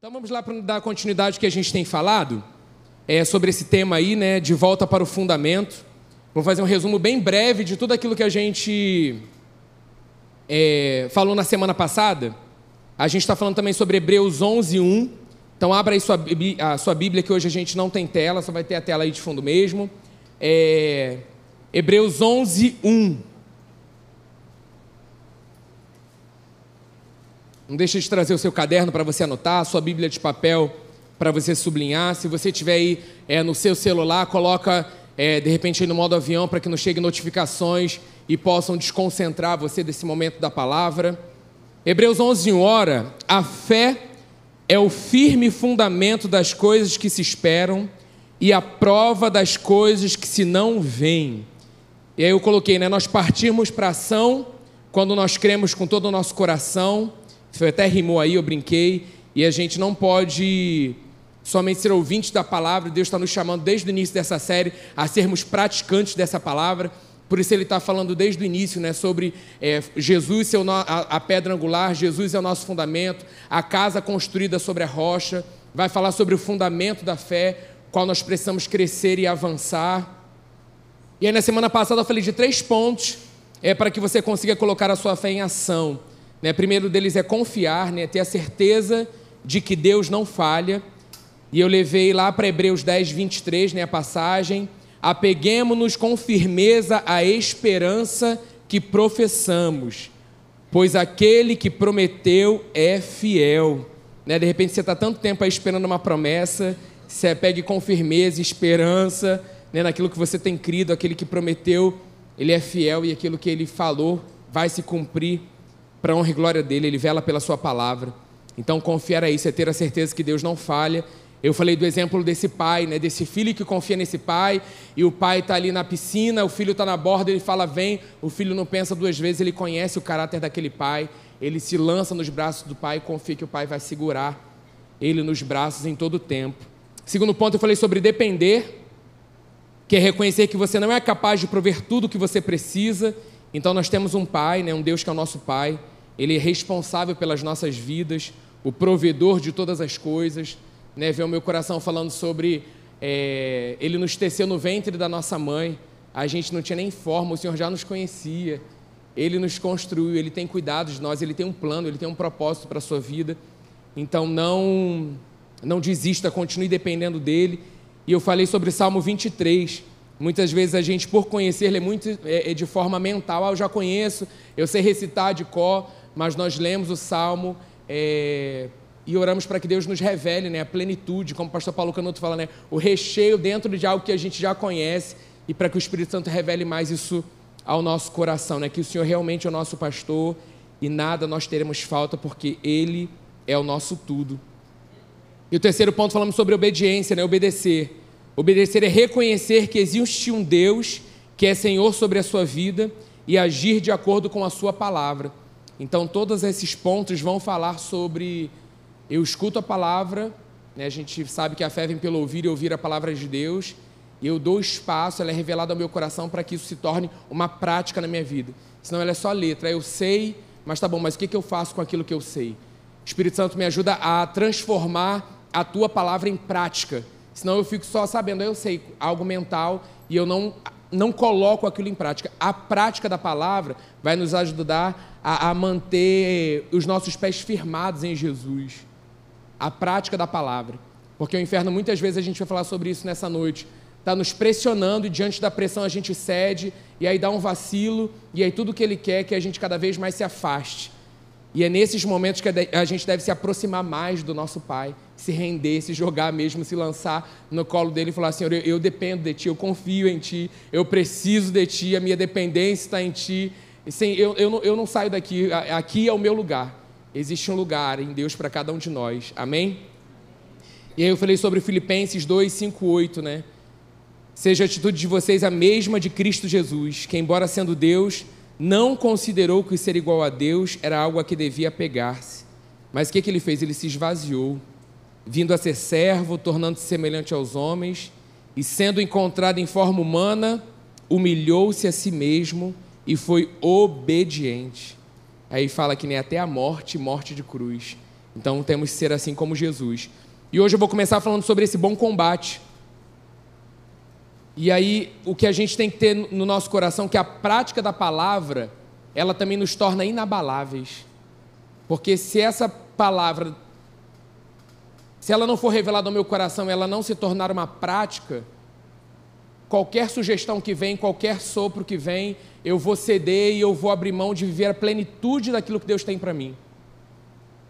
Então vamos lá para dar continuidade que a gente tem falado é, sobre esse tema aí, né, de volta para o fundamento. Vou fazer um resumo bem breve de tudo aquilo que a gente é, falou na semana passada. A gente está falando também sobre Hebreus 11, 1. Então abra aí sua, a sua Bíblia, que hoje a gente não tem tela, só vai ter a tela aí de fundo mesmo. É, Hebreus 11, 1. Não deixe de trazer o seu caderno para você anotar, a sua Bíblia de papel para você sublinhar. Se você tiver aí é, no seu celular, coloca é, de repente no modo avião para que não cheguem notificações e possam desconcentrar você desse momento da palavra. Hebreus 11, ora, a fé é o firme fundamento das coisas que se esperam e a prova das coisas que se não veem. E aí eu coloquei, né? Nós partimos para ação quando nós cremos com todo o nosso coração foi até rimou aí, eu brinquei. E a gente não pode somente ser ouvinte da palavra, Deus está nos chamando desde o início dessa série a sermos praticantes dessa palavra. Por isso ele está falando desde o início né, sobre é, Jesus ser a, a pedra angular, Jesus é o nosso fundamento, a casa construída sobre a rocha. Vai falar sobre o fundamento da fé, qual nós precisamos crescer e avançar. E aí na semana passada eu falei de três pontos é, para que você consiga colocar a sua fé em ação. Né? Primeiro deles é confiar, né? ter a certeza de que Deus não falha. E eu levei lá para Hebreus 10, 23, né, a passagem. Apeguemos-nos com firmeza à esperança que professamos, pois aquele que prometeu é fiel. Né? De repente você está tanto tempo aí esperando uma promessa, você pegue com firmeza, esperança né, naquilo que você tem crido, aquele que prometeu, ele é fiel e aquilo que ele falou vai se cumprir para honra e glória dele, ele vela pela sua palavra. Então confiar a isso é ter a certeza que Deus não falha. Eu falei do exemplo desse pai, né, desse filho que confia nesse pai, e o pai está ali na piscina, o filho está na borda, ele fala, vem, o filho não pensa duas vezes, ele conhece o caráter daquele pai, ele se lança nos braços do pai e confia que o pai vai segurar ele nos braços em todo o tempo. Segundo ponto, eu falei sobre depender, que é reconhecer que você não é capaz de prover tudo o que você precisa então nós temos um Pai, né, um Deus que é o nosso Pai, Ele é responsável pelas nossas vidas, o provedor de todas as coisas. Né, ver o meu coração falando sobre é, Ele nos teceu no ventre da nossa mãe, a gente não tinha nem forma, o Senhor já nos conhecia, Ele nos construiu, Ele tem cuidado de nós, Ele tem um plano, Ele tem um propósito para a sua vida. Então não, não desista, continue dependendo dEle. E eu falei sobre Salmo 23, Muitas vezes a gente, por conhecer, lê muito é, é, de forma mental. Ah, eu já conheço, eu sei recitar de có, mas nós lemos o Salmo é, e oramos para que Deus nos revele né, a plenitude, como o pastor Paulo Canuto fala, né, o recheio dentro de algo que a gente já conhece e para que o Espírito Santo revele mais isso ao nosso coração, né, que o Senhor realmente é o nosso pastor e nada nós teremos falta porque Ele é o nosso tudo. E o terceiro ponto falamos sobre obediência, né, obedecer. Obedecer é reconhecer que existe um Deus que é Senhor sobre a sua vida e agir de acordo com a sua palavra. Então, todos esses pontos vão falar sobre eu escuto a palavra, né? a gente sabe que a fé vem pelo ouvir e ouvir a palavra de Deus, e eu dou espaço, ela é revelada ao meu coração para que isso se torne uma prática na minha vida. Senão ela é só letra, eu sei, mas tá bom, mas o que, que eu faço com aquilo que eu sei? O Espírito Santo me ajuda a transformar a tua palavra em prática Senão eu fico só sabendo, eu sei algo mental e eu não, não coloco aquilo em prática. A prática da palavra vai nos ajudar a, a manter os nossos pés firmados em Jesus. A prática da palavra. Porque o inferno, muitas vezes, a gente vai falar sobre isso nessa noite. Está nos pressionando e diante da pressão a gente cede, e aí dá um vacilo, e aí tudo que ele quer é que a gente cada vez mais se afaste. E é nesses momentos que a gente deve se aproximar mais do nosso Pai, se render, se jogar mesmo, se lançar no colo dele e falar: Senhor, eu, eu dependo de Ti, eu confio em Ti, eu preciso de Ti, a minha dependência está em Ti. Sim, eu, eu, não, eu não saio daqui, aqui é o meu lugar. Existe um lugar em Deus para cada um de nós. Amém? E aí eu falei sobre Filipenses 2, 5, 8, né? Seja a atitude de vocês a mesma de Cristo Jesus, que, embora sendo Deus, não considerou que ser igual a Deus era algo a que devia pegar-se. Mas o que, que ele fez? Ele se esvaziou, vindo a ser servo, tornando-se semelhante aos homens, e sendo encontrado em forma humana, humilhou-se a si mesmo e foi obediente. Aí fala que nem até a morte, morte de cruz. Então temos que ser assim como Jesus. E hoje eu vou começar falando sobre esse bom combate. E aí, o que a gente tem que ter no nosso coração, que a prática da palavra, ela também nos torna inabaláveis. Porque se essa palavra, se ela não for revelada ao meu coração, ela não se tornar uma prática, qualquer sugestão que vem, qualquer sopro que vem, eu vou ceder e eu vou abrir mão de viver a plenitude daquilo que Deus tem para mim.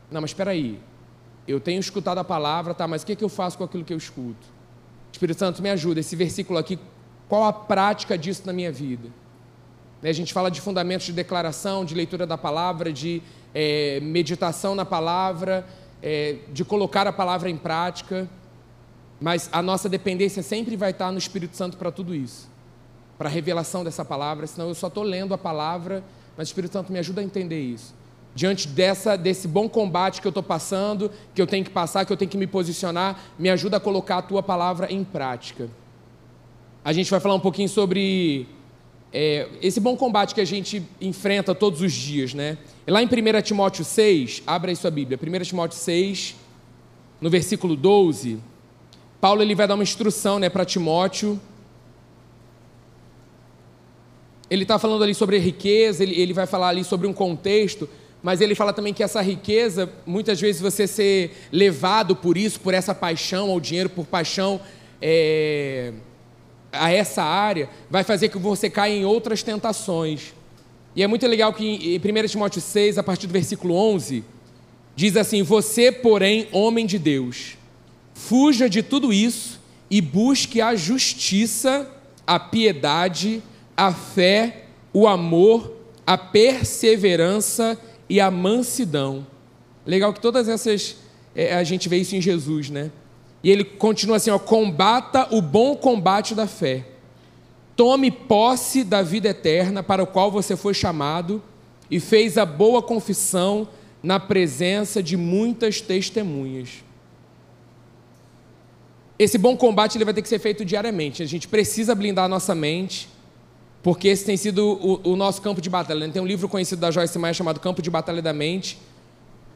Não, mas espera aí. Eu tenho escutado a palavra, tá, mas o que, é que eu faço com aquilo que eu escuto? Espírito Santo, me ajuda. Esse versículo aqui, qual a prática disso na minha vida? Né, a gente fala de fundamentos de declaração, de leitura da palavra, de é, meditação na palavra, é, de colocar a palavra em prática, mas a nossa dependência sempre vai estar no Espírito Santo para tudo isso, para a revelação dessa palavra, senão eu só estou lendo a palavra, mas o Espírito Santo me ajuda a entender isso. Diante dessa, desse bom combate que eu estou passando, que eu tenho que passar, que eu tenho que me posicionar, me ajuda a colocar a tua palavra em prática. A gente vai falar um pouquinho sobre é, esse bom combate que a gente enfrenta todos os dias, né? Lá em 1 Timóteo 6, abra aí sua Bíblia, 1 Timóteo 6, no versículo 12, Paulo ele vai dar uma instrução né, para Timóteo. Ele está falando ali sobre riqueza, ele, ele vai falar ali sobre um contexto, mas ele fala também que essa riqueza, muitas vezes você ser levado por isso, por essa paixão ao dinheiro, por paixão é, a essa área, vai fazer que você caia em outras tentações. E é muito legal que em 1 Timóteo 6, a partir do versículo 11, diz assim: Você, porém, homem de Deus, fuja de tudo isso e busque a justiça, a piedade, a fé, o amor, a perseverança e a mansidão. Legal que todas essas é, a gente vê isso em Jesus, né? E ele continua assim: ó, combata o bom combate da fé. Tome posse da vida eterna para o qual você foi chamado e fez a boa confissão na presença de muitas testemunhas. Esse bom combate ele vai ter que ser feito diariamente. A gente precisa blindar a nossa mente, porque esse tem sido o, o nosso campo de batalha. Tem um livro conhecido da Joyce Meyer chamado Campo de Batalha da Mente,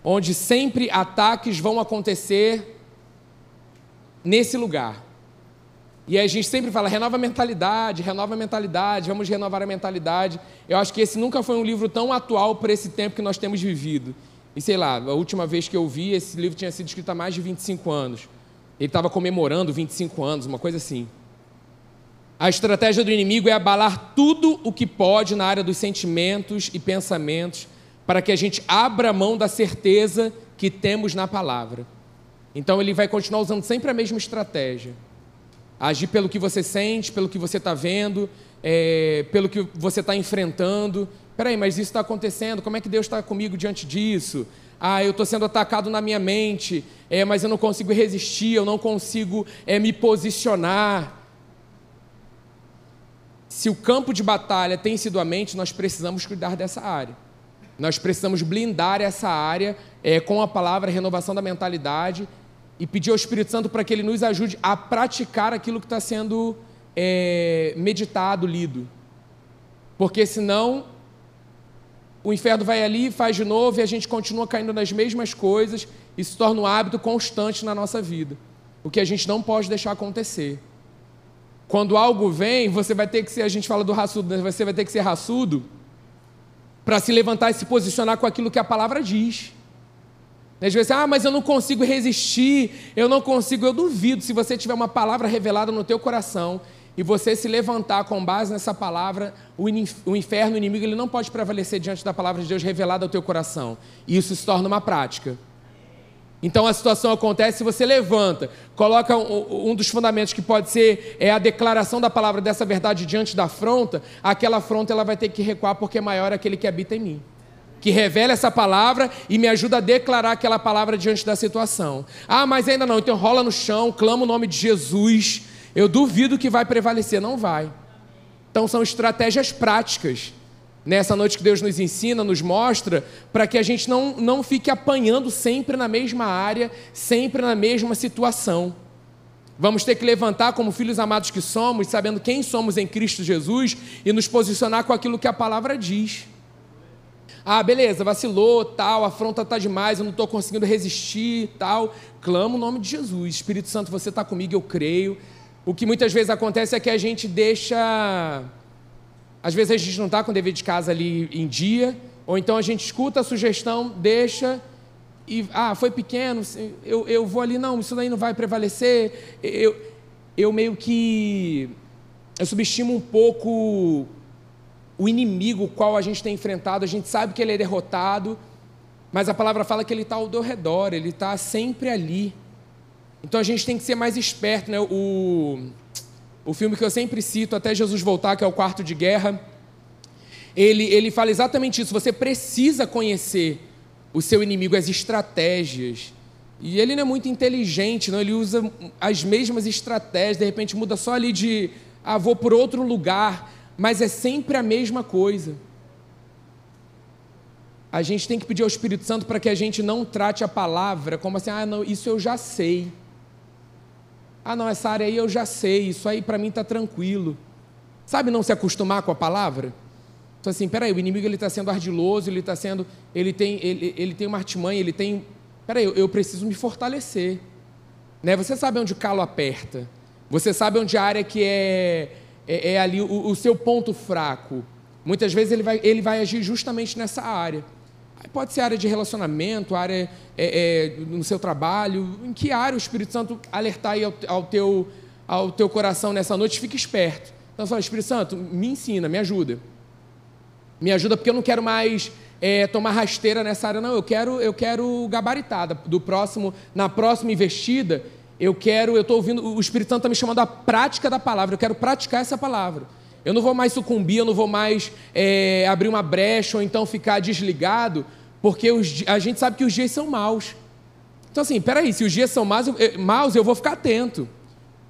onde sempre ataques vão acontecer nesse lugar. E a gente sempre fala, renova a mentalidade, renova a mentalidade, vamos renovar a mentalidade. Eu acho que esse nunca foi um livro tão atual para esse tempo que nós temos vivido. E sei lá, a última vez que eu vi, esse livro tinha sido escrito há mais de 25 anos. Ele estava comemorando 25 anos, uma coisa assim. A estratégia do inimigo é abalar tudo o que pode na área dos sentimentos e pensamentos, para que a gente abra mão da certeza que temos na palavra. Então ele vai continuar usando sempre a mesma estratégia agir pelo que você sente, pelo que você está vendo, é, pelo que você está enfrentando. Peraí, mas isso está acontecendo, como é que Deus está comigo diante disso? Ah, eu estou sendo atacado na minha mente, é, mas eu não consigo resistir, eu não consigo é, me posicionar. Se o campo de batalha tem sido a mente, nós precisamos cuidar dessa área. Nós precisamos blindar essa área é, com a palavra renovação da mentalidade e pedir ao Espírito Santo para que ele nos ajude a praticar aquilo que está sendo é, meditado, lido. Porque senão o inferno vai ali, faz de novo e a gente continua caindo nas mesmas coisas e se torna um hábito constante na nossa vida. O que a gente não pode deixar acontecer. Quando algo vem, você vai ter que ser, a gente fala do raçudo, né? você vai ter que ser raçudo para se levantar e se posicionar com aquilo que a palavra diz. Às vezes, ah, mas eu não consigo resistir, eu não consigo. Eu duvido, se você tiver uma palavra revelada no teu coração e você se levantar com base nessa palavra, o inferno, o inimigo, ele não pode prevalecer diante da palavra de Deus revelada ao teu coração. E isso se torna uma prática. Então a situação acontece se você levanta, coloca um, um, dos fundamentos que pode ser é a declaração da palavra dessa verdade diante da afronta, aquela afronta ela vai ter que recuar porque é maior aquele que habita em mim que revela essa palavra e me ajuda a declarar aquela palavra diante da situação. Ah, mas ainda não, então rola no chão, clama o nome de Jesus. Eu duvido que vai prevalecer, não vai. Então são estratégias práticas. Nessa noite que Deus nos ensina, nos mostra, para que a gente não, não fique apanhando sempre na mesma área, sempre na mesma situação. Vamos ter que levantar como filhos amados que somos, sabendo quem somos em Cristo Jesus e nos posicionar com aquilo que a palavra diz. Ah, beleza, vacilou, tal, a afronta está demais, eu não estou conseguindo resistir, tal. Clamo o nome de Jesus. Espírito Santo, você está comigo, eu creio. O que muitas vezes acontece é que a gente deixa. Às vezes a gente não está com o dever de casa ali em dia, ou então a gente escuta a sugestão, deixa e. Ah, foi pequeno, eu, eu vou ali, não, isso daí não vai prevalecer. Eu, eu meio que. Eu subestimo um pouco o inimigo qual a gente tem enfrentado, a gente sabe que ele é derrotado, mas a palavra fala que ele está ao redor, ele está sempre ali. Então a gente tem que ser mais esperto, né? O, o filme que eu sempre cito, até Jesus voltar, que é o Quarto de Guerra, ele, ele fala exatamente isso. Você precisa conhecer o seu inimigo, as estratégias. E ele não é muito inteligente, não? ele usa as mesmas estratégias, de repente muda só ali de, ah, vou por outro lugar mas é sempre a mesma coisa. A gente tem que pedir ao Espírito Santo para que a gente não trate a palavra como assim, ah, não, isso eu já sei. Ah, não, essa área aí eu já sei, isso aí para mim está tranquilo. Sabe não se acostumar com a palavra? Então assim, peraí, o inimigo ele está sendo ardiloso, ele está sendo, ele tem, ele, ele tem uma artimanha, ele tem, peraí, eu, eu preciso me fortalecer. Né? Você sabe onde o calo aperta. Você sabe onde a área que é é, é ali o, o, seu ponto fraco. Muitas vezes ele vai, ele vai agir justamente nessa área. Pode ser área de relacionamento, área é, é, no seu trabalho. Em que área o Espírito Santo alertar aí ao, ao, teu, ao teu coração nessa noite? Fique esperto. Então, fala, Espírito Santo, me ensina, me ajuda. Me ajuda porque eu não quero mais é, tomar rasteira nessa área, não. Eu quero, eu quero gabaritada. Do próximo, na próxima investida, eu quero, eu estou ouvindo, o Espírito Santo está me chamando à prática da palavra, eu quero praticar essa palavra. Eu não vou mais sucumbir, eu não vou mais é, abrir uma brecha ou então ficar desligado, porque os, a gente sabe que os dias são maus. Então, assim, peraí, se os dias são maus, eu, maus, eu vou ficar atento,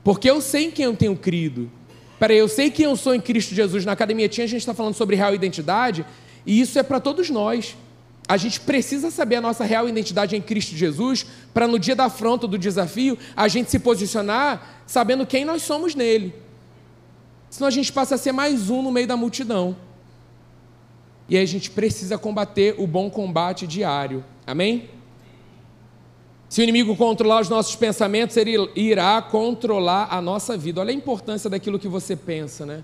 porque eu sei em quem eu tenho crido. Peraí, eu sei quem eu sou em Cristo Jesus. Na academia tinha a gente está falando sobre real identidade, e isso é para todos nós. A gente precisa saber a nossa real identidade em Cristo Jesus, para no dia da afronta, do desafio, a gente se posicionar sabendo quem nós somos nele. Senão a gente passa a ser mais um no meio da multidão. E aí a gente precisa combater o bom combate diário. Amém? Se o inimigo controlar os nossos pensamentos, ele irá controlar a nossa vida. Olha a importância daquilo que você pensa, né?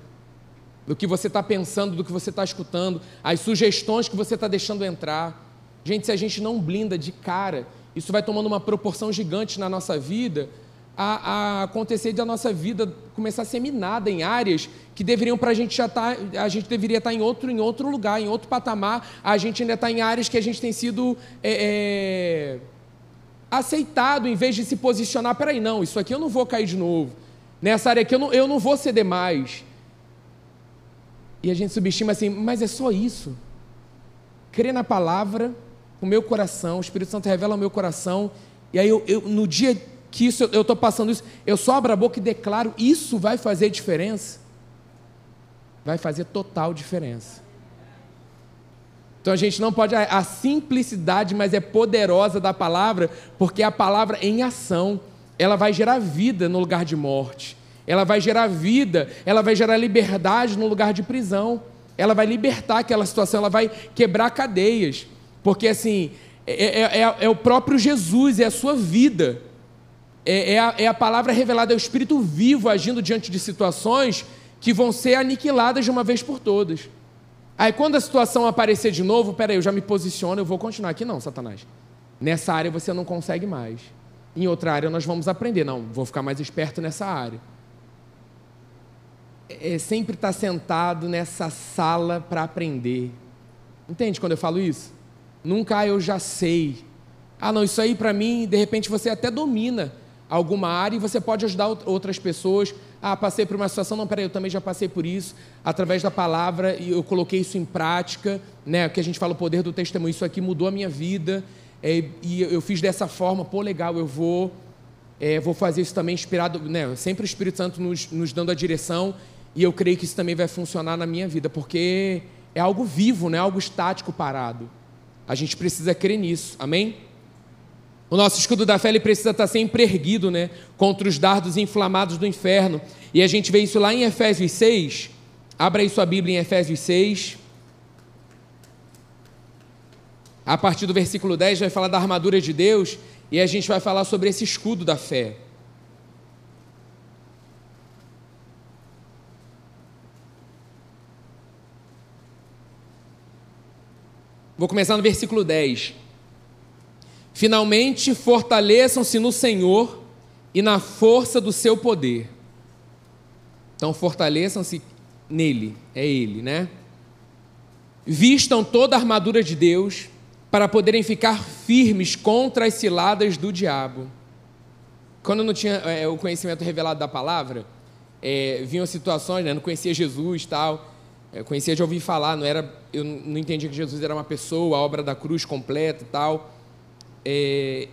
Do que você está pensando, do que você está escutando, as sugestões que você está deixando entrar. Gente, se a gente não blinda de cara, isso vai tomando uma proporção gigante na nossa vida, a, a acontecer da nossa vida começar a ser minada em áreas que deveriam para a gente já estar, tá, a gente deveria estar tá em outro, em outro lugar, em outro patamar. A gente ainda está em áreas que a gente tem sido é, é, aceitado em vez de se posicionar. Peraí, não, isso aqui eu não vou cair de novo. Nessa área aqui eu não, eu não vou ceder mais. E a gente subestima assim, mas é só isso. Crer na palavra, o meu coração, o Espírito Santo revela o meu coração, e aí eu, eu no dia que isso, eu estou passando isso, eu só abro a boca e declaro, isso vai fazer diferença? Vai fazer total diferença. Então a gente não pode, a simplicidade, mas é poderosa da palavra, porque a palavra em ação, ela vai gerar vida no lugar de morte ela vai gerar vida, ela vai gerar liberdade no lugar de prisão, ela vai libertar aquela situação, ela vai quebrar cadeias, porque assim, é, é, é, é o próprio Jesus, é a sua vida, é, é, a, é a palavra revelada, é o Espírito vivo agindo diante de situações que vão ser aniquiladas de uma vez por todas. Aí quando a situação aparecer de novo, peraí, eu já me posiciono, eu vou continuar aqui, não, Satanás. Nessa área você não consegue mais. Em outra área nós vamos aprender. Não, vou ficar mais esperto nessa área é, sempre estar tá sentado nessa sala para aprender. Entende quando eu falo isso? Nunca ah, eu já sei. Ah, não, isso aí para mim, de repente você até domina alguma área e você pode ajudar outras pessoas. Ah, passei por uma situação, não, peraí, eu também já passei por isso, através da palavra, e eu coloquei isso em prática, né? Que a gente fala o poder do testemunho, isso aqui mudou a minha vida, é, e eu fiz dessa forma, pô, legal, eu vou, é, vou fazer isso também inspirado, né? Sempre o Espírito Santo nos, nos dando a direção e eu creio que isso também vai funcionar na minha vida, porque é algo vivo, não é algo estático, parado. A gente precisa crer nisso, amém? O nosso escudo da fé ele precisa estar sempre erguido, né? Contra os dardos inflamados do inferno. E a gente vê isso lá em Efésios 6. Abra aí sua Bíblia em Efésios 6. A partir do versículo 10 vai falar da armadura de Deus e a gente vai falar sobre esse escudo da fé. Vou começar no versículo 10. Finalmente fortaleçam-se no Senhor e na força do seu poder. Então fortaleçam-se nele, é ele, né? Vistam toda a armadura de Deus para poderem ficar firmes contra as ciladas do diabo. Quando eu não tinha é, o conhecimento revelado da palavra, é, vinham situações, né, não conhecia Jesus tal, eu conhecia de ouvir falar, não era, eu não entendia que Jesus era uma pessoa, a obra da cruz completa e tal. É,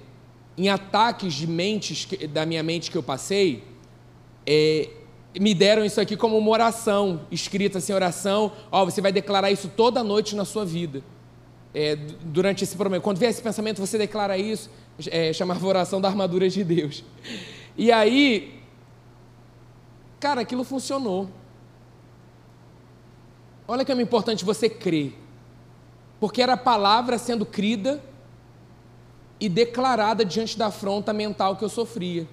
em ataques de mentes da minha mente que eu passei, é, me deram isso aqui como uma oração, escrita assim, oração, ó, você vai declarar isso toda noite na sua vida. É, durante esse problema. Quando vier esse pensamento, você declara isso, é, chamava oração da armadura de Deus. E aí, cara, aquilo funcionou. Olha que é importante você crer. Porque era a palavra sendo crida e declarada diante da afronta mental que eu sofria.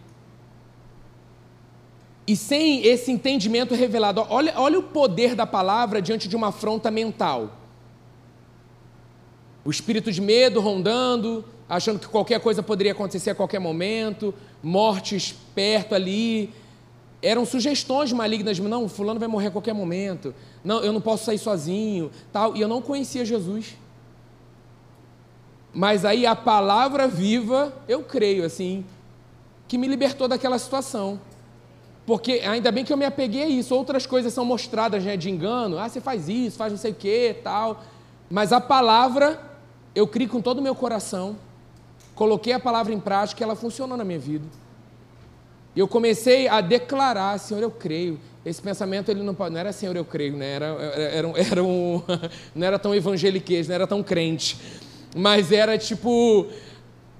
E sem esse entendimento revelado, olha, olha o poder da palavra diante de uma afronta mental. O espírito de medo rondando, achando que qualquer coisa poderia acontecer a qualquer momento, mortes perto ali. Eram sugestões malignas, não, fulano vai morrer a qualquer momento. Não, eu não posso sair sozinho, tal. E eu não conhecia Jesus. Mas aí a palavra viva, eu creio assim, que me libertou daquela situação. Porque ainda bem que eu me apeguei a isso. Outras coisas são mostradas né, de engano. Ah, você faz isso, faz não sei o que, tal. Mas a palavra, eu criei com todo o meu coração. Coloquei a palavra em prática e ela funcionou na minha vida. E eu comecei a declarar, Senhor, eu creio. Esse pensamento ele não, não era Senhor, eu creio, né? era, era, era um, não era tão evangeliquez, não era tão crente. Mas era tipo,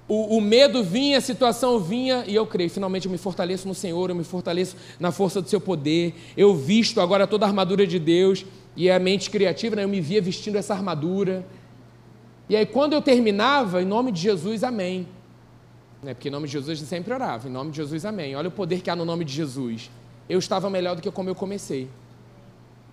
o, o, medo vinha, a situação vinha e eu creio. Finalmente eu me fortaleço no Senhor, eu me fortaleço na força do seu poder. Eu visto agora toda a armadura de Deus e a mente criativa, né, eu me via vestindo essa armadura. E aí quando eu terminava, em nome de Jesus, amém. Né, porque em nome de Jesus eu sempre orava, em nome de Jesus, amém. Olha o poder que há no nome de Jesus. Eu estava melhor do que como eu comecei.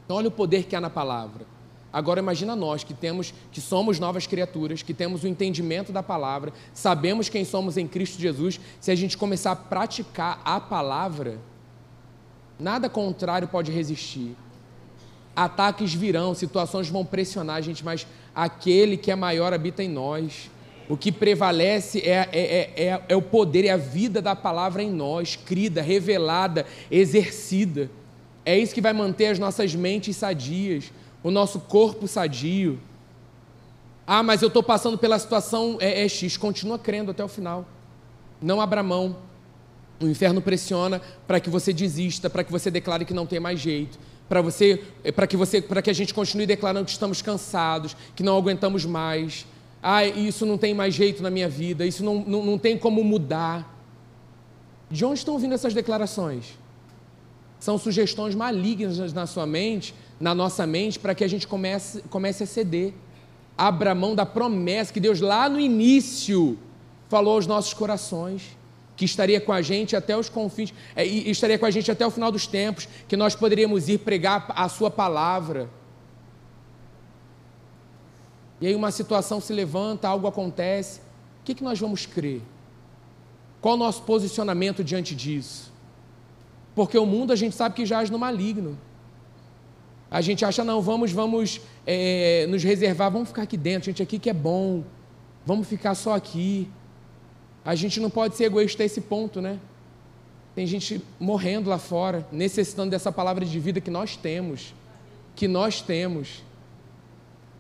Então olha o poder que há na palavra. Agora imagina nós que temos, que somos novas criaturas, que temos o entendimento da palavra, sabemos quem somos em Cristo Jesus, se a gente começar a praticar a palavra, nada contrário pode resistir. Ataques virão, situações vão pressionar a gente, mas aquele que é maior habita em nós. O que prevalece é, é, é, é, é o poder, é a vida da palavra em nós, crida, revelada, exercida. É isso que vai manter as nossas mentes sadias o nosso corpo sadio. Ah, mas eu estou passando pela situação é, é X. Continua crendo até o final. Não abra mão. O inferno pressiona para que você desista, para que você declare que não tem mais jeito, para você, é, para que você, para que a gente continue declarando que estamos cansados, que não aguentamos mais. Ah, isso não tem mais jeito na minha vida, isso não, não, não tem como mudar. De onde estão vindo essas declarações? São sugestões malignas na sua mente na nossa mente para que a gente comece, comece a ceder. Abra mão da promessa que Deus lá no início falou aos nossos corações, que estaria com a gente até os confins, é, estaria com a gente até o final dos tempos, que nós poderíamos ir pregar a sua palavra. E aí uma situação se levanta, algo acontece, o que, que nós vamos crer? Qual o nosso posicionamento diante disso? Porque o mundo a gente sabe que jaz no maligno. A gente acha, não, vamos, vamos é, nos reservar, vamos ficar aqui dentro, gente, aqui que é bom, vamos ficar só aqui. A gente não pode ser egoísta a esse ponto, né? Tem gente morrendo lá fora, necessitando dessa palavra de vida que nós temos, que nós temos.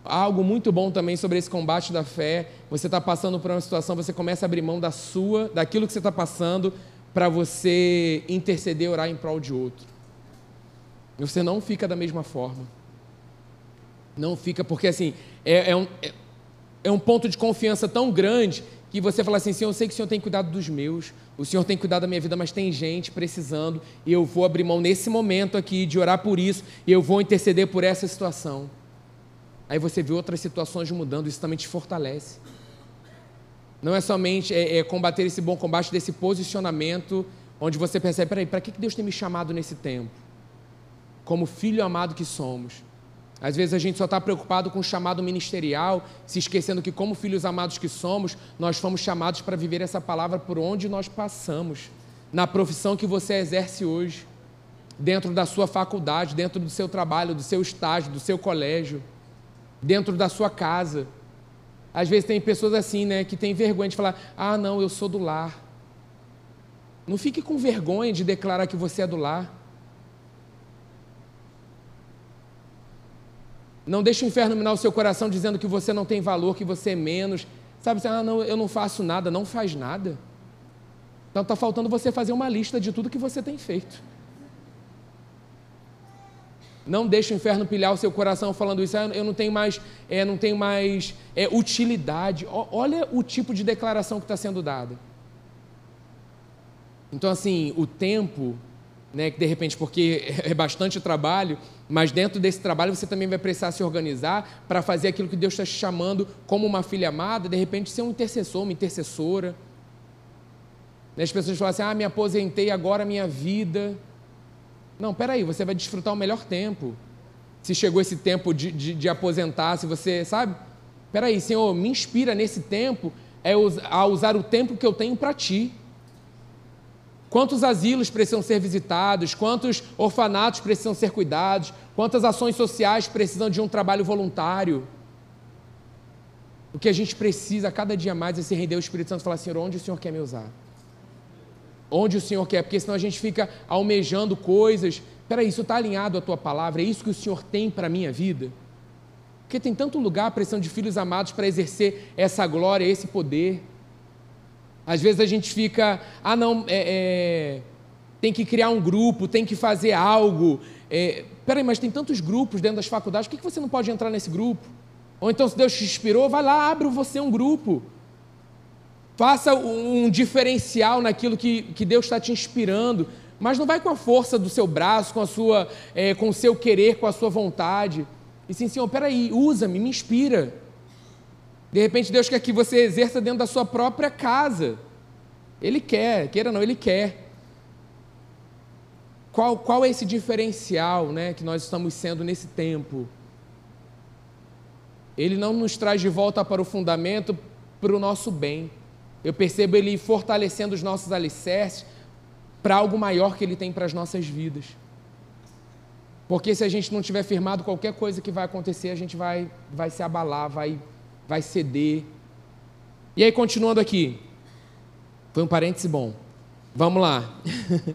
Algo muito bom também sobre esse combate da fé. Você está passando por uma situação, você começa a abrir mão da sua, daquilo que você está passando, para você interceder, orar em prol de outro. Você não fica da mesma forma. Não fica, porque assim, é, é, um, é, é um ponto de confiança tão grande que você fala assim: Senhor, eu sei que o Senhor tem cuidado dos meus, o Senhor tem cuidado da minha vida, mas tem gente precisando, e eu vou abrir mão nesse momento aqui de orar por isso, e eu vou interceder por essa situação. Aí você vê outras situações mudando, isso também te fortalece. Não é somente é, é combater esse bom combate desse posicionamento, onde você percebe, peraí, para que Deus tem me chamado nesse tempo? Como filho amado que somos. Às vezes a gente só está preocupado com o chamado ministerial, se esquecendo que, como filhos amados que somos, nós fomos chamados para viver essa palavra por onde nós passamos, na profissão que você exerce hoje, dentro da sua faculdade, dentro do seu trabalho, do seu estágio, do seu colégio, dentro da sua casa. Às vezes tem pessoas assim, né, que têm vergonha de falar: ah, não, eu sou do lar. Não fique com vergonha de declarar que você é do lar. Não deixe o inferno minar o seu coração dizendo que você não tem valor, que você é menos. Sabe, ah, não, eu não faço nada, não faz nada. Então está faltando você fazer uma lista de tudo que você tem feito. Não deixe o inferno pilhar o seu coração falando isso. Ah, eu não tenho mais, é, não tenho mais é, utilidade. Olha o tipo de declaração que está sendo dada. Então, assim, o tempo, né, que de repente, porque é bastante trabalho, mas dentro desse trabalho você também vai precisar se organizar para fazer aquilo que Deus está te chamando como uma filha amada, de repente ser um intercessor, uma intercessora. As pessoas falam assim: ah, me aposentei, agora minha vida. Não, peraí, você vai desfrutar o melhor tempo. Se chegou esse tempo de, de, de aposentar, se você, sabe? Peraí, Senhor, me inspira nesse tempo é a usar o tempo que eu tenho para Ti. Quantos asilos precisam ser visitados? Quantos orfanatos precisam ser cuidados? Quantas ações sociais precisam de um trabalho voluntário? O que a gente precisa cada dia mais é se render ao Espírito Santo e falar: Senhor, onde o Senhor quer me usar? Onde o Senhor quer, porque senão a gente fica almejando coisas. Peraí, isso está alinhado à tua palavra? É isso que o Senhor tem para a minha vida? Porque tem tanto lugar a pressão de filhos amados para exercer essa glória, esse poder. Às vezes a gente fica, ah, não, é, é, tem que criar um grupo, tem que fazer algo. É, peraí, mas tem tantos grupos dentro das faculdades, por que você não pode entrar nesse grupo? Ou então, se Deus te inspirou, vai lá, abre você um grupo. Faça um diferencial naquilo que, que Deus está te inspirando, mas não vai com a força do seu braço, com, a sua, é, com o seu querer, com a sua vontade. E sim, Senhor, peraí, usa-me, me inspira. De repente Deus quer que você exerça dentro da sua própria casa. Ele quer, queira não, Ele quer. Qual, qual é esse diferencial né, que nós estamos sendo nesse tempo? Ele não nos traz de volta para o fundamento para o nosso bem. Eu percebo Ele fortalecendo os nossos alicerces para algo maior que Ele tem para as nossas vidas. Porque se a gente não tiver firmado qualquer coisa que vai acontecer, a gente vai, vai se abalar, vai, vai ceder. E aí, continuando aqui. Foi um parêntese bom. Vamos lá.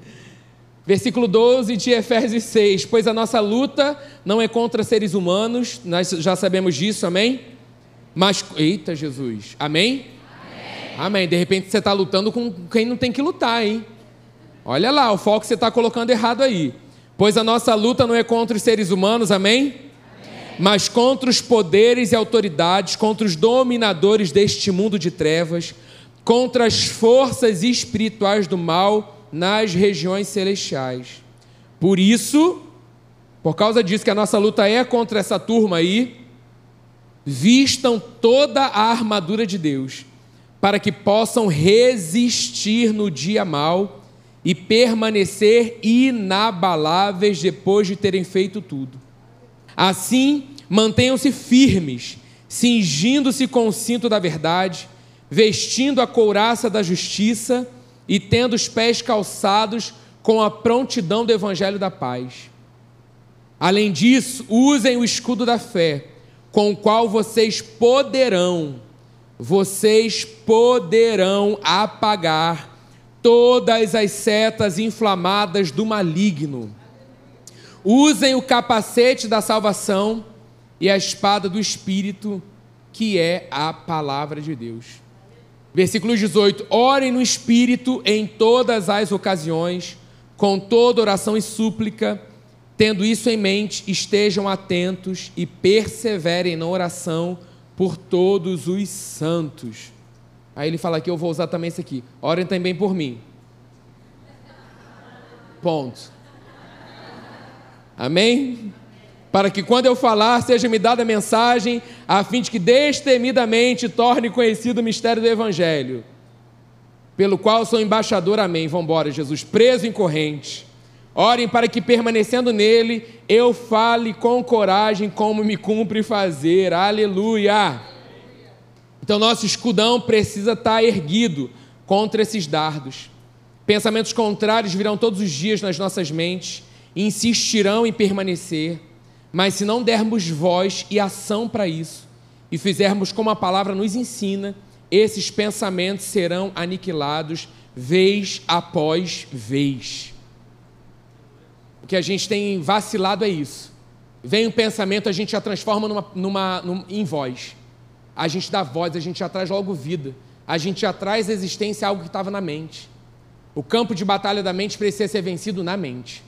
Versículo 12 de Efésios 6. Pois a nossa luta não é contra seres humanos, nós já sabemos disso, amém? Mas, eita Jesus, amém? Amém. De repente você está lutando com quem não tem que lutar, hein? Olha lá, o foco você está colocando errado aí. Pois a nossa luta não é contra os seres humanos, amém? amém? Mas contra os poderes e autoridades, contra os dominadores deste mundo de trevas, contra as forças espirituais do mal nas regiões celestiais. Por isso, por causa disso que a nossa luta é contra essa turma aí, vistam toda a armadura de Deus para que possam resistir no dia mal e permanecer inabaláveis depois de terem feito tudo. Assim, mantenham-se firmes, cingindo-se com o cinto da verdade, vestindo a couraça da justiça e tendo os pés calçados com a prontidão do evangelho da paz. Além disso, usem o escudo da fé, com o qual vocês poderão vocês poderão apagar todas as setas inflamadas do maligno. Usem o capacete da salvação e a espada do Espírito, que é a palavra de Deus. Versículo 18: Orem no Espírito em todas as ocasiões, com toda oração e súplica, tendo isso em mente, estejam atentos e perseverem na oração por todos os santos. Aí ele fala aqui, eu vou usar também isso aqui. Orem também por mim. Ponto. Amém? para que quando eu falar seja-me dada a mensagem, a fim de que destemidamente torne conhecido o mistério do Evangelho, pelo qual sou embaixador, amém. Vamos embora, Jesus, preso em corrente. Orem para que, permanecendo nele, eu fale com coragem como me cumpre fazer. Aleluia! Então, nosso escudão precisa estar erguido contra esses dardos. Pensamentos contrários virão todos os dias nas nossas mentes e insistirão em permanecer. Mas se não dermos voz e ação para isso, e fizermos como a palavra nos ensina, esses pensamentos serão aniquilados vez após vez. O que a gente tem vacilado é isso. Vem um pensamento, a gente já transforma numa, numa, em voz. A gente dá voz, a gente já traz logo vida. A gente já traz existência a algo que estava na mente. O campo de batalha da mente precisa ser vencido na mente.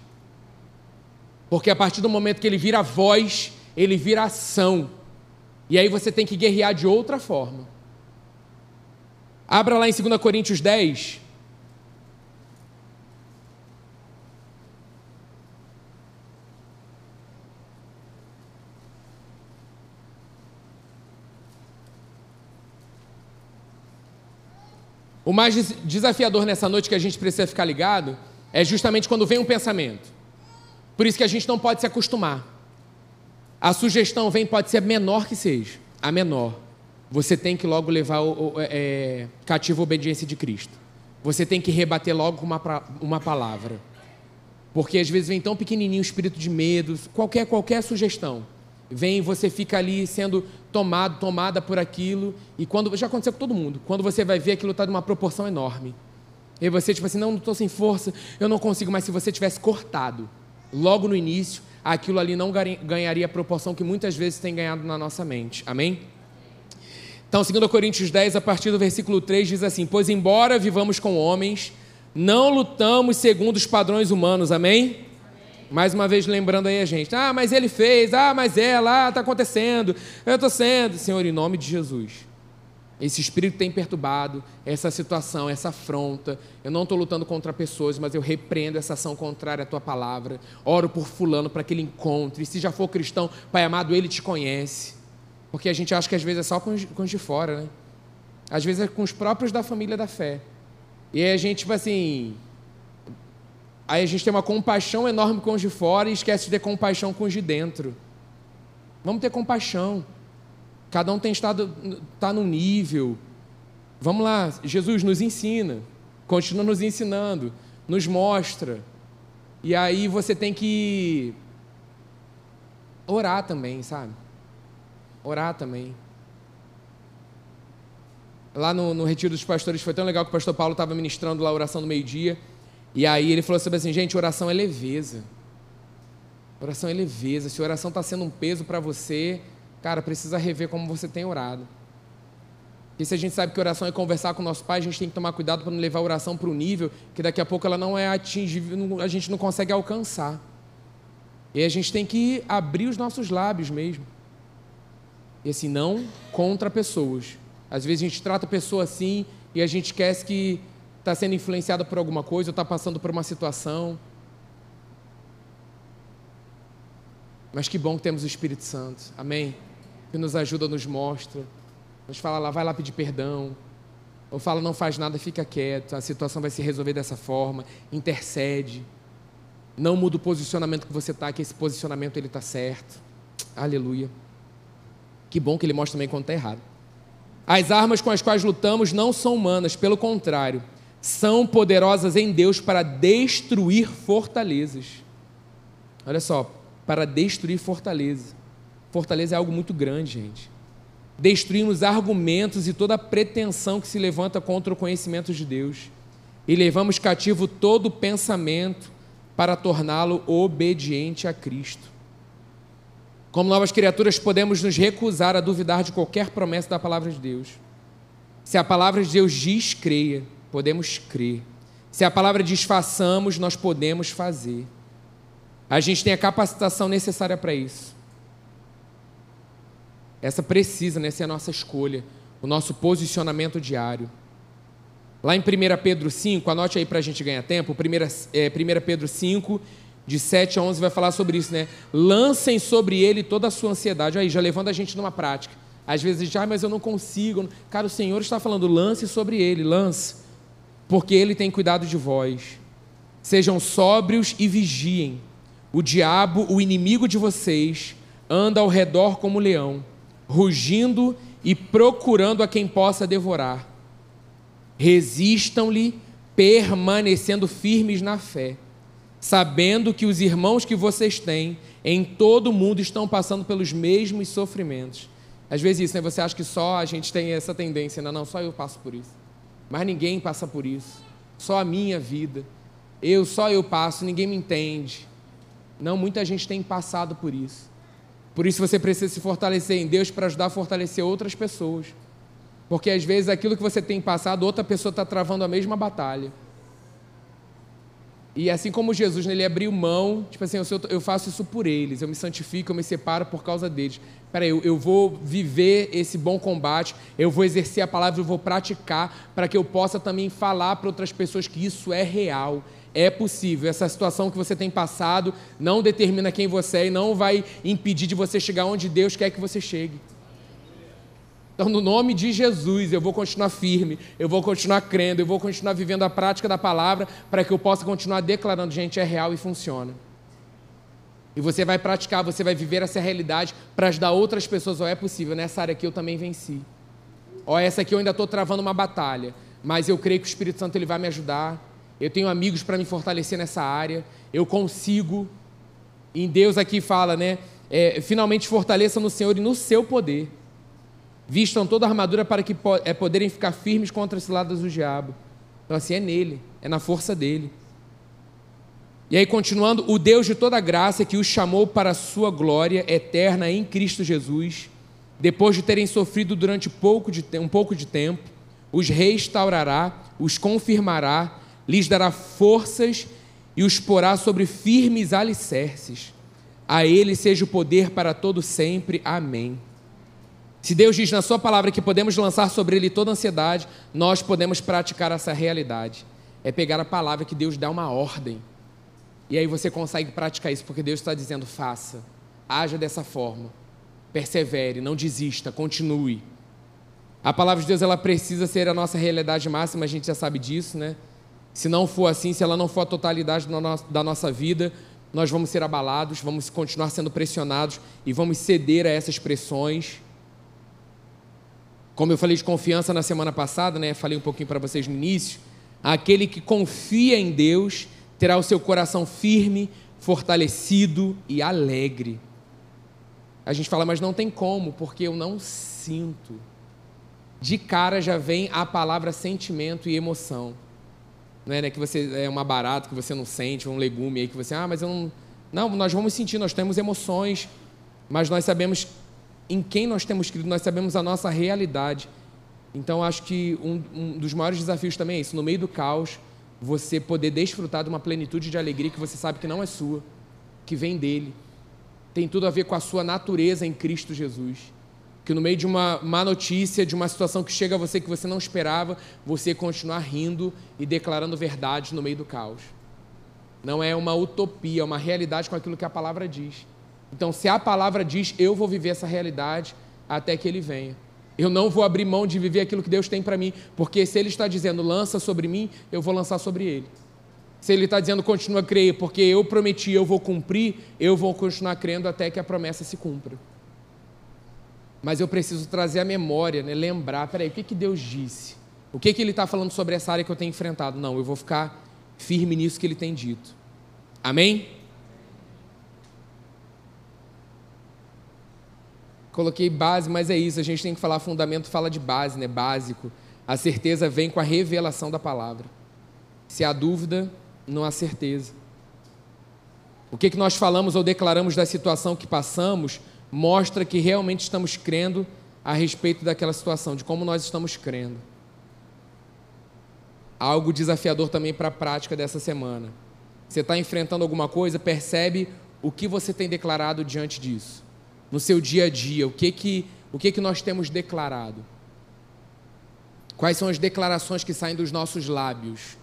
Porque a partir do momento que ele vira voz, ele vira ação. E aí você tem que guerrear de outra forma. Abra lá em 2 Coríntios 10. O mais desafiador nessa noite que a gente precisa ficar ligado é justamente quando vem um pensamento. Por isso que a gente não pode se acostumar. A sugestão vem, pode ser a menor que seja, a menor. Você tem que logo levar o, o é, é, cativo a obediência de Cristo. Você tem que rebater logo com uma, uma palavra. Porque às vezes vem tão pequenininho o espírito de medo, qualquer, qualquer sugestão. Vem, você fica ali sendo tomado, tomada por aquilo, e quando já aconteceu com todo mundo, quando você vai ver aquilo está de uma proporção enorme. E você, tipo assim, não, não estou sem força, eu não consigo, mas se você tivesse cortado, logo no início, aquilo ali não ganharia a proporção que muitas vezes tem ganhado na nossa mente. Amém? Então, 2 Coríntios 10, a partir do versículo 3, diz assim: Pois embora vivamos com homens, não lutamos segundo os padrões humanos. Amém? Mais uma vez lembrando aí a gente: Ah, mas ele fez, ah, mas ela, ah, está acontecendo, eu estou sendo. Senhor, em nome de Jesus. Esse espírito tem perturbado essa situação, essa afronta. Eu não estou lutando contra pessoas, mas eu repreendo essa ação contrária à tua palavra. Oro por Fulano para que ele encontre. E se já for cristão, Pai amado, ele te conhece. Porque a gente acha que às vezes é só com os, com os de fora, né? Às vezes é com os próprios da família da fé. E aí a gente, tipo assim. Aí a gente tem uma compaixão enorme com os de fora e esquece de ter compaixão com os de dentro. Vamos ter compaixão. Cada um tem estado, está num nível. Vamos lá, Jesus nos ensina, continua nos ensinando, nos mostra. E aí você tem que orar também, sabe? Orar também. Lá no, no Retiro dos Pastores foi tão legal que o pastor Paulo estava ministrando lá a oração do meio-dia. E aí ele falou sobre assim, gente, oração é leveza. Oração é leveza. Se oração está sendo um peso para você, Cara, precisa rever como você tem orado. E se a gente sabe que oração é conversar com nosso pai, a gente tem que tomar cuidado para não levar a oração para o nível que daqui a pouco ela não é atingível, a gente não consegue alcançar. E a gente tem que abrir os nossos lábios mesmo. E assim, não contra pessoas. Às vezes a gente trata a pessoa assim e a gente esquece que está sendo influenciada por alguma coisa, ou está passando por uma situação. Mas que bom que temos o Espírito Santo. Amém? que nos ajuda, nos mostra, nos fala lá, vai lá pedir perdão, ou fala, não faz nada, fica quieto, a situação vai se resolver dessa forma, intercede, não muda o posicionamento que você está, que esse posicionamento ele está certo, aleluia. Que bom que ele mostra também quando está errado. As armas com as quais lutamos não são humanas, pelo contrário, são poderosas em Deus para destruir fortalezas. Olha só, para destruir fortalezas. Fortaleza é algo muito grande, gente. Destruímos argumentos e toda pretensão que se levanta contra o conhecimento de Deus. E levamos cativo todo pensamento para torná-lo obediente a Cristo. Como novas criaturas, podemos nos recusar a duvidar de qualquer promessa da palavra de Deus. Se a palavra de Deus diz creia, podemos crer. Se a palavra diz façamos, nós podemos fazer. A gente tem a capacitação necessária para isso. Essa precisa, né, ser a nossa escolha, o nosso posicionamento diário. Lá em 1 Pedro 5, anote aí para a gente ganhar tempo, 1, é, 1 Pedro 5, de 7 a 11 vai falar sobre isso, né? Lancem sobre ele toda a sua ansiedade. Aí, já levando a gente numa prática. Às vezes a gente, ah, mas eu não consigo. Cara, o Senhor está falando, lance sobre ele, lance. Porque ele tem cuidado de vós. Sejam sóbrios e vigiem. O diabo, o inimigo de vocês, anda ao redor como leão, rugindo e procurando a quem possa devorar. Resistam-lhe, permanecendo firmes na fé sabendo que os irmãos que vocês têm em todo o mundo estão passando pelos mesmos sofrimentos. Às vezes isso, né? Você acha que só a gente tem essa tendência, não, não, só eu passo por isso. Mas ninguém passa por isso. Só a minha vida. Eu, só eu passo, ninguém me entende. Não, muita gente tem passado por isso. Por isso você precisa se fortalecer em Deus para ajudar a fortalecer outras pessoas. Porque às vezes aquilo que você tem passado, outra pessoa está travando a mesma batalha. E assim como Jesus, né, ele abriu mão, tipo assim, eu faço isso por eles, eu me santifico, eu me separo por causa deles. Peraí, eu, eu vou viver esse bom combate, eu vou exercer a palavra, eu vou praticar, para que eu possa também falar para outras pessoas que isso é real, é possível. Essa situação que você tem passado não determina quem você é e não vai impedir de você chegar onde Deus quer que você chegue. Então, no nome de Jesus, eu vou continuar firme, eu vou continuar crendo, eu vou continuar vivendo a prática da palavra para que eu possa continuar declarando: gente, é real e funciona. E você vai praticar, você vai viver essa realidade para ajudar outras pessoas. Ó, oh, é possível, nessa área aqui eu também venci. Ó, oh, essa aqui eu ainda estou travando uma batalha, mas eu creio que o Espírito Santo ele vai me ajudar. Eu tenho amigos para me fortalecer nessa área. Eu consigo. Em Deus aqui fala, né? É, finalmente fortaleça no Senhor e no seu poder. Vistam toda a armadura para que é, poderem ficar firmes contra as ciladas do diabo. Então, assim, é nele, é na força dele. E aí, continuando, o Deus de toda graça que os chamou para a sua glória eterna em Cristo Jesus, depois de terem sofrido durante pouco de, um pouco de tempo, os restaurará, os confirmará, lhes dará forças e os porá sobre firmes alicerces. A Ele seja o poder para todo sempre. Amém. Se Deus diz na Sua palavra que podemos lançar sobre Ele toda ansiedade, nós podemos praticar essa realidade. É pegar a palavra que Deus dá uma ordem. E aí você consegue praticar isso, porque Deus está dizendo: faça, haja dessa forma, persevere, não desista, continue. A palavra de Deus ela precisa ser a nossa realidade máxima, a gente já sabe disso, né? Se não for assim, se ela não for a totalidade da nossa vida, nós vamos ser abalados, vamos continuar sendo pressionados e vamos ceder a essas pressões. Como eu falei de confiança na semana passada, né? Falei um pouquinho para vocês no início. Aquele que confia em Deus terá o seu coração firme, fortalecido e alegre. A gente fala, mas não tem como, porque eu não sinto. De cara já vem a palavra sentimento e emoção. Não é né, que você é uma barata que você não sente, um legume aí que você, ah, mas eu não. Não, nós vamos sentir, nós temos emoções, mas nós sabemos em quem nós temos crido, nós sabemos a nossa realidade. Então, acho que um, um, dos maiores desafios também é isso, no meio do caos, você poder desfrutar de uma plenitude de alegria que você sabe que não é sua, que vem dele. Tem tudo a ver com a sua natureza em Cristo Jesus. Que no meio de uma má notícia, de uma situação que chega a você que você não esperava, você continuar rindo e declarando verdade no meio do caos. Não é uma utopia, é uma realidade com aquilo que a palavra diz. Então, se a palavra diz, eu vou viver essa realidade até que ele venha. Eu não vou abrir mão de viver aquilo que Deus tem para mim, porque se Ele está dizendo lança sobre mim, eu vou lançar sobre Ele. Se Ele está dizendo continua a crer, porque eu prometi, eu vou cumprir, eu vou continuar crendo até que a promessa se cumpra. Mas eu preciso trazer a memória, né? lembrar, peraí, o que, que Deus disse? O que, que Ele está falando sobre essa área que eu tenho enfrentado? Não, eu vou ficar firme nisso que Ele tem dito. Amém? Coloquei base, mas é isso, a gente tem que falar fundamento, fala de base, né? Básico. A certeza vem com a revelação da palavra. Se há dúvida, não há certeza. O que, que nós falamos ou declaramos da situação que passamos mostra que realmente estamos crendo a respeito daquela situação, de como nós estamos crendo. Algo desafiador também para a prática dessa semana. Você está enfrentando alguma coisa, percebe o que você tem declarado diante disso no seu dia a dia, o que que, o que, que nós temos declarado? Quais são as declarações que saem dos nossos lábios?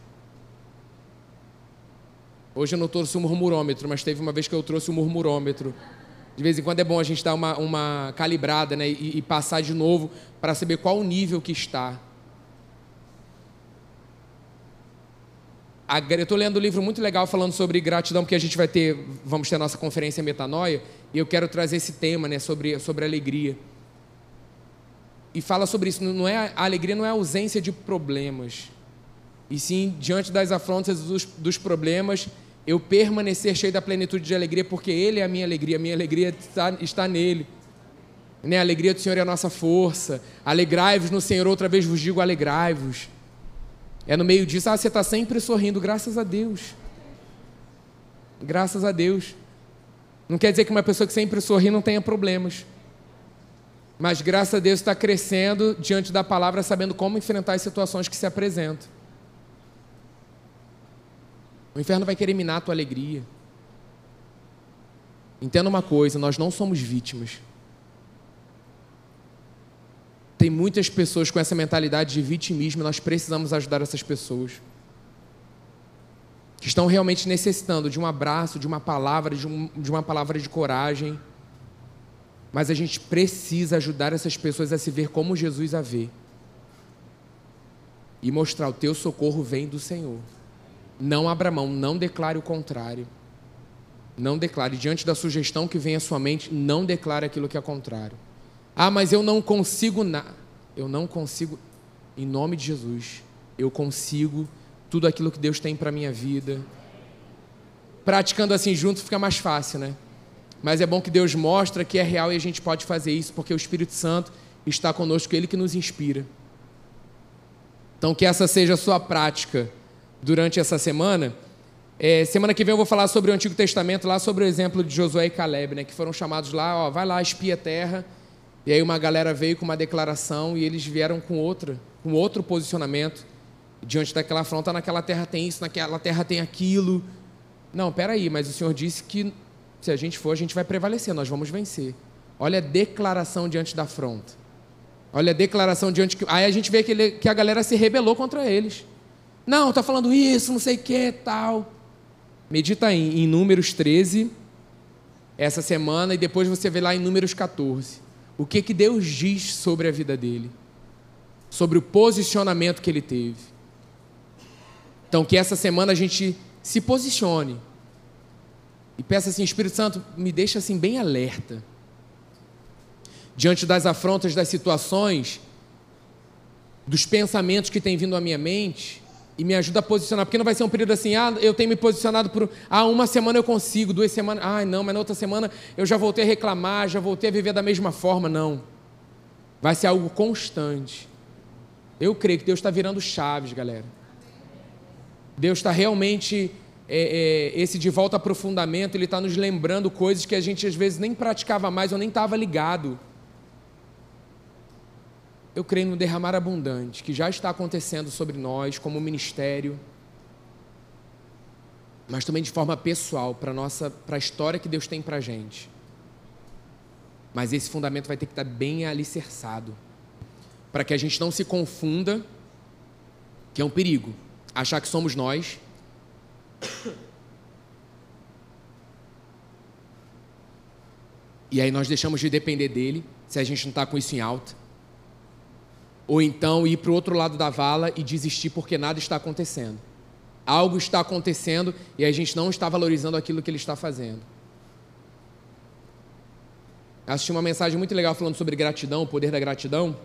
Hoje eu não trouxe o murmurômetro, mas teve uma vez que eu trouxe o murmurômetro. De vez em quando é bom a gente dar uma, uma calibrada né, e, e passar de novo para saber qual o nível que está. eu estou lendo um livro muito legal falando sobre gratidão, porque a gente vai ter, vamos ter a nossa conferência Metanoia, e eu quero trazer esse tema, né, sobre, sobre alegria. E fala sobre isso, não é, a alegria não é a ausência de problemas, e sim, diante das afrontas dos, dos problemas, eu permanecer cheio da plenitude de alegria, porque Ele é a minha alegria, a minha alegria está, está nele. Né? A alegria do Senhor é a nossa força. Alegrai-vos no Senhor, outra vez vos digo, alegrai-vos. É no meio disso, ah, você está sempre sorrindo, graças a Deus. Graças a Deus. Não quer dizer que uma pessoa que sempre sorri não tenha problemas. Mas graças a Deus está crescendo diante da palavra, sabendo como enfrentar as situações que se apresentam. O inferno vai querer minar a tua alegria. Entenda uma coisa: nós não somos vítimas. Tem muitas pessoas com essa mentalidade de vitimismo nós precisamos ajudar essas pessoas. Que estão realmente necessitando de um abraço, de uma palavra, de, um, de uma palavra de coragem. Mas a gente precisa ajudar essas pessoas a se ver como Jesus a vê. E mostrar o teu socorro vem do Senhor. Não abra mão, não declare o contrário. Não declare. Diante da sugestão que vem à sua mente, não declare aquilo que é contrário. Ah, mas eu não consigo nada. Eu não consigo. Em nome de Jesus, eu consigo tudo aquilo que Deus tem para minha vida. Praticando assim junto fica mais fácil, né? Mas é bom que Deus mostra que é real e a gente pode fazer isso, porque o Espírito Santo está conosco, ele que nos inspira. Então que essa seja a sua prática durante essa semana. É, semana que vem eu vou falar sobre o Antigo Testamento, lá sobre o exemplo de Josué e Caleb, né, que foram chamados lá, ó, vai lá, espia a terra. E aí uma galera veio com uma declaração e eles vieram com outra, com outro posicionamento. Diante daquela afronta, naquela terra tem isso, naquela terra tem aquilo. Não, peraí, mas o Senhor disse que se a gente for, a gente vai prevalecer, nós vamos vencer. Olha a declaração diante da afronta. Olha a declaração diante. Aí a gente vê que, ele, que a galera se rebelou contra eles. Não, está falando isso, não sei o que, tal. Medita em, em Números 13, essa semana, e depois você vê lá em Números 14. O que, que Deus diz sobre a vida dele? Sobre o posicionamento que ele teve. Então, que essa semana a gente se posicione. E peça assim, Espírito Santo, me deixa assim bem alerta. Diante das afrontas, das situações, dos pensamentos que têm vindo à minha mente, e me ajuda a posicionar, porque não vai ser um período assim, ah, eu tenho me posicionado por, ah, uma semana eu consigo, duas semanas, ah, não, mas na outra semana eu já voltei a reclamar, já voltei a viver da mesma forma, não. Vai ser algo constante. Eu creio que Deus está virando chaves, galera. Deus está realmente, é, é, esse de volta aprofundamento, Ele está nos lembrando coisas que a gente às vezes nem praticava mais ou nem estava ligado eu creio no derramar abundante que já está acontecendo sobre nós como ministério, mas também de forma pessoal para nossa, para a história que Deus tem para a gente. Mas esse fundamento vai ter que estar bem alicerçado, para que a gente não se confunda, que é um perigo, achar que somos nós. E aí nós deixamos de depender dele, se a gente não está com isso em alta ou então ir para o outro lado da vala e desistir porque nada está acontecendo. Algo está acontecendo e a gente não está valorizando aquilo que ele está fazendo. Assisti uma mensagem muito legal falando sobre gratidão, o poder da gratidão.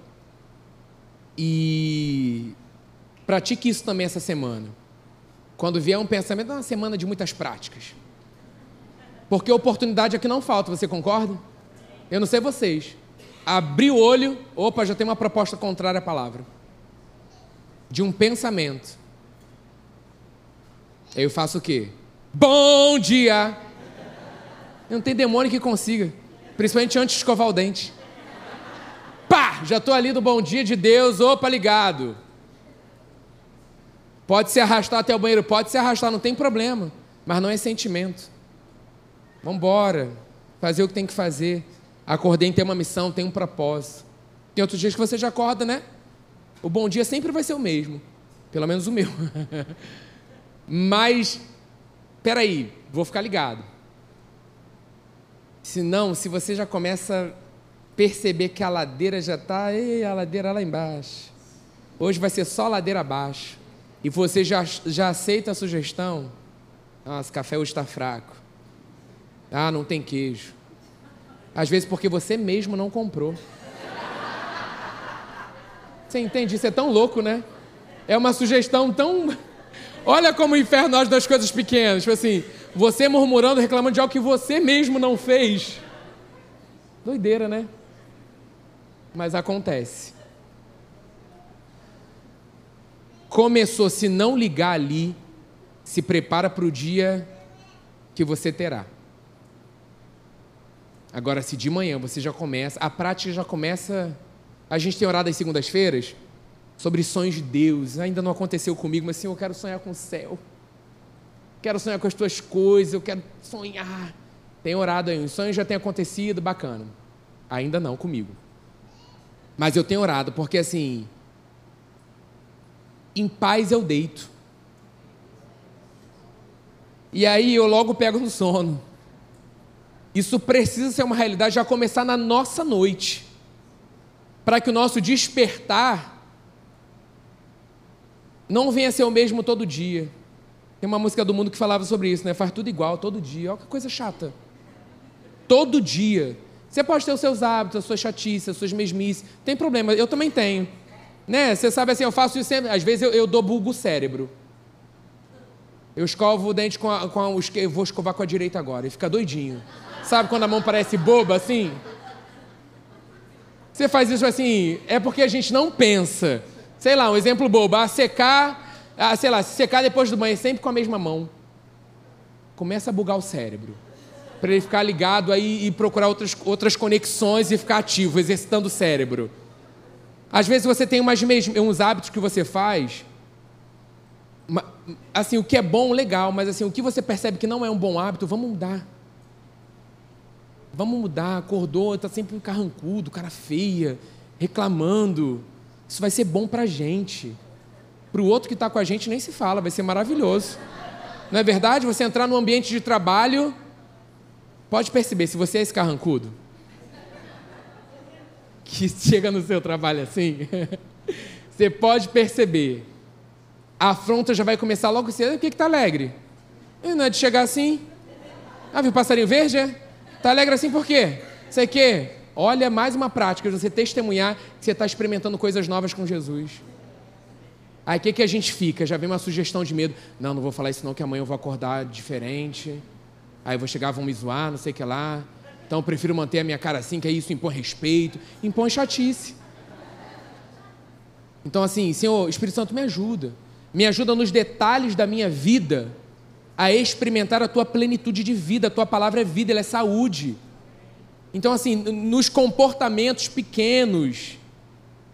E pratique isso também essa semana. Quando vier um pensamento, é uma semana de muitas práticas. Porque oportunidade é que não falta, você concorda? Eu não sei vocês, abrir o olho, opa, já tem uma proposta contrária à palavra. De um pensamento. Eu faço o quê? Bom dia! Não tem demônio que consiga. Principalmente antes de escovar o dente. Pá! Já estou ali do bom dia de Deus, opa, ligado. Pode se arrastar até o banheiro, pode se arrastar, não tem problema. Mas não é sentimento. Vamos embora. Fazer o que tem que fazer. Acordei tem uma missão, tem um propósito. Tem outros dias que você já acorda, né? O bom dia sempre vai ser o mesmo. Pelo menos o meu. Mas peraí, vou ficar ligado. Se não, se você já começa a perceber que a ladeira já está, ei, a ladeira lá embaixo. Hoje vai ser só ladeira abaixo. E você já, já aceita a sugestão? Nossa, café hoje está fraco. Ah, não tem queijo. Às vezes porque você mesmo não comprou. Você entende? Isso é tão louco, né? É uma sugestão tão. Olha como o inferno age das coisas pequenas. Tipo assim, você murmurando, reclamando de algo que você mesmo não fez. Doideira, né? Mas acontece. Começou, se não ligar ali, se prepara para o dia que você terá. Agora, se de manhã você já começa, a prática já começa. A gente tem orado às segundas-feiras sobre sonhos de Deus. Ainda não aconteceu comigo, mas sim, eu quero sonhar com o céu. Quero sonhar com as tuas coisas, eu quero sonhar. Tem orado aí, os sonhos já têm acontecido, bacana. Ainda não comigo. Mas eu tenho orado, porque assim, em paz eu deito. E aí eu logo pego no sono. Isso precisa ser uma realidade já começar na nossa noite. Para que o nosso despertar não venha ser o mesmo todo dia. Tem uma música do mundo que falava sobre isso, né? Faz tudo igual todo dia. Olha que coisa chata. Todo dia. Você pode ter os seus hábitos, as suas chatices, as suas mesmices. Tem problema, eu também tenho. Né? Você sabe assim, eu faço isso sempre. Às vezes eu, eu dou bulgo o cérebro. Eu escovo o dente com a, com a, Eu vou escovar com a direita agora. E fica doidinho. Sabe quando a mão parece boba assim? Você faz isso assim, é porque a gente não pensa. Sei lá, um exemplo bobo. A secar, a, sei lá, secar depois do banho sempre com a mesma mão. Começa a bugar o cérebro. Para ele ficar ligado aí e procurar outras, outras conexões e ficar ativo, exercitando o cérebro. Às vezes você tem umas, uns hábitos que você faz, assim, o que é bom, legal, mas assim, o que você percebe que não é um bom hábito, vamos mudar. Vamos mudar, acordou, está sempre um carrancudo, cara feia, reclamando. Isso vai ser bom para a gente. Para o outro que está com a gente nem se fala, vai ser maravilhoso. Não é verdade? Você entrar no ambiente de trabalho, pode perceber, se você é esse carrancudo, que chega no seu trabalho assim, você pode perceber. A afronta já vai começar logo cedo. O que está alegre? Não é de chegar assim. Ah, viu o passarinho verde? Está alegre assim por quê? Sei que. Olha, mais uma prática de você testemunhar que você está experimentando coisas novas com Jesus. Aí o que, que a gente fica? Já vem uma sugestão de medo. Não, não vou falar isso não, que amanhã eu vou acordar diferente. Aí eu vou chegar, vão me zoar, não sei o que lá. Então eu prefiro manter a minha cara assim, que aí isso impõe respeito, impõe chatice. Então, assim, Senhor, Espírito Santo, me ajuda. Me ajuda nos detalhes da minha vida a experimentar a tua plenitude de vida. A tua palavra é vida, ela é saúde. Então, assim, nos comportamentos pequenos,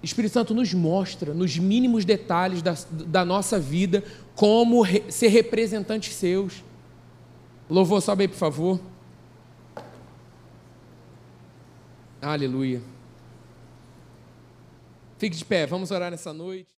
Espírito Santo nos mostra, nos mínimos detalhes da, da nossa vida, como re, ser representantes seus. Louvor, sobe aí, por favor. Aleluia. Fique de pé, vamos orar nessa noite.